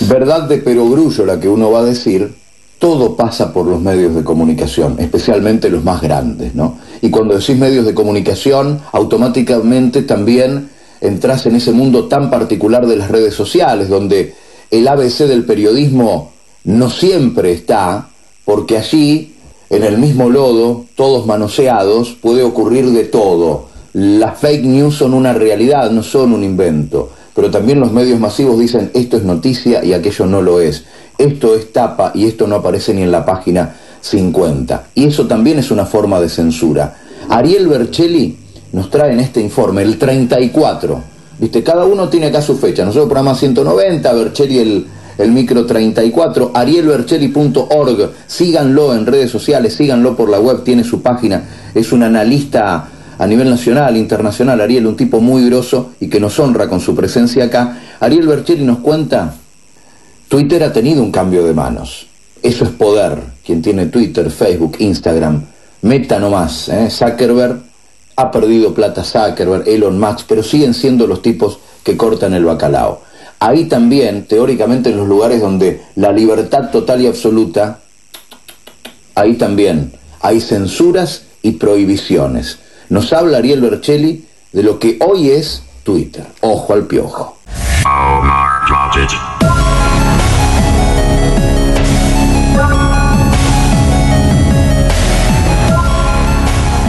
verdad de perogrullo la que uno va a decir, todo pasa por los medios de comunicación, especialmente los más grandes, ¿no? Y cuando decís medios de comunicación, automáticamente también entras en ese mundo tan particular de las redes sociales, donde el ABC del periodismo no siempre está, porque allí, en el mismo lodo, todos manoseados, puede ocurrir de todo. Las fake news son una realidad, no son un invento. Pero también los medios masivos dicen esto es noticia y aquello no lo es. Esto es tapa y esto no aparece ni en la página 50. Y eso también es una forma de censura. Ariel Bercelli nos trae en este informe el 34. Viste, cada uno tiene acá su fecha. Nosotros programa 190, Bercelli el, el micro 34, arielbercelli.org. Síganlo en redes sociales, síganlo por la web, tiene su página. Es un analista a nivel nacional, internacional, Ariel, un tipo muy groso y que nos honra con su presencia acá. Ariel Bercelli nos cuenta, Twitter ha tenido un cambio de manos. Eso es poder. Quien tiene Twitter, Facebook, Instagram, meta nomás. ¿eh? Zuckerberg ha perdido plata Zuckerberg, Elon Musk, pero siguen siendo los tipos que cortan el bacalao. Ahí también, teóricamente, en los lugares donde la libertad total y absoluta, ahí también hay censuras y prohibiciones. Nos habla Ariel Bercelli de lo que hoy es Twitter. Ojo al piojo.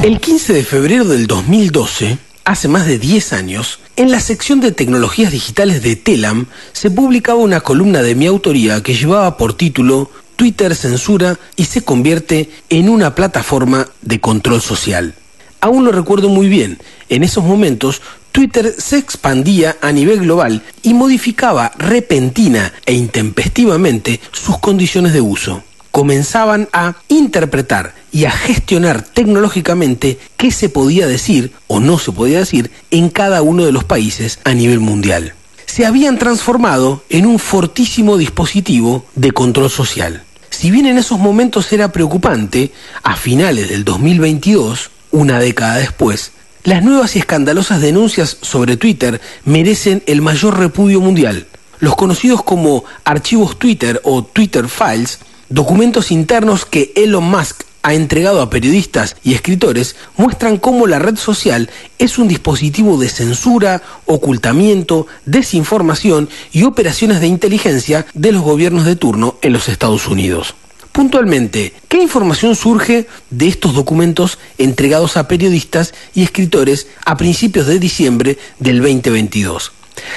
El 15 de febrero del 2012, hace más de 10 años, en la sección de tecnologías digitales de Telam se publicaba una columna de mi autoría que llevaba por título Twitter censura y se convierte en una plataforma de control social. Aún lo recuerdo muy bien, en esos momentos Twitter se expandía a nivel global y modificaba repentina e intempestivamente sus condiciones de uso comenzaban a interpretar y a gestionar tecnológicamente qué se podía decir o no se podía decir en cada uno de los países a nivel mundial. Se habían transformado en un fortísimo dispositivo de control social. Si bien en esos momentos era preocupante, a finales del 2022, una década después, las nuevas y escandalosas denuncias sobre Twitter merecen el mayor repudio mundial. Los conocidos como archivos Twitter o Twitter Files Documentos internos que Elon Musk ha entregado a periodistas y escritores muestran cómo la red social es un dispositivo de censura, ocultamiento, desinformación y operaciones de inteligencia de los gobiernos de turno en los Estados Unidos. Puntualmente, ¿qué información surge de estos documentos entregados a periodistas y escritores a principios de diciembre del 2022?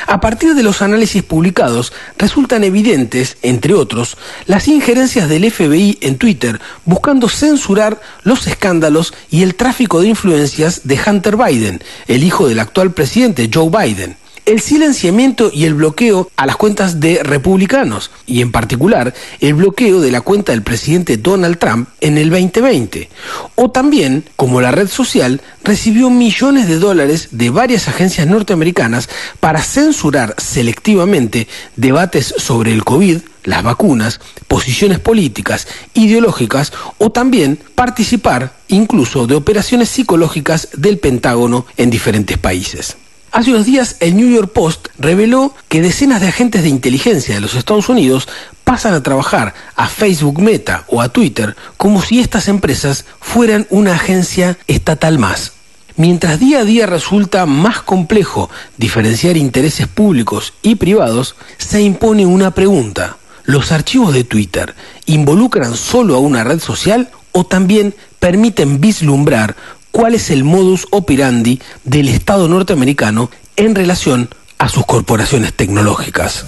A partir de los análisis publicados, resultan evidentes, entre otros, las injerencias del FBI en Twitter buscando censurar los escándalos y el tráfico de influencias de Hunter Biden, el hijo del actual presidente Joe Biden el silenciamiento y el bloqueo a las cuentas de republicanos y en particular el bloqueo de la cuenta del presidente Donald Trump en el 2020. O también, como la red social recibió millones de dólares de varias agencias norteamericanas para censurar selectivamente debates sobre el COVID, las vacunas, posiciones políticas, ideológicas o también participar incluso de operaciones psicológicas del Pentágono en diferentes países. Hace unos días el New York Post reveló que decenas de agentes de inteligencia de los Estados Unidos pasan a trabajar a Facebook Meta o a Twitter como si estas empresas fueran una agencia estatal más. Mientras día a día resulta más complejo diferenciar intereses públicos y privados, se impone una pregunta. ¿Los archivos de Twitter involucran solo a una red social o también permiten vislumbrar cuál es el modus operandi del Estado norteamericano en relación a sus corporaciones tecnológicas.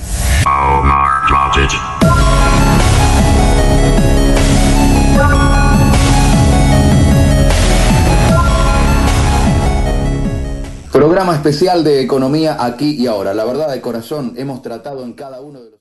Programa especial de economía aquí y ahora. La verdad de corazón, hemos tratado en cada uno de los...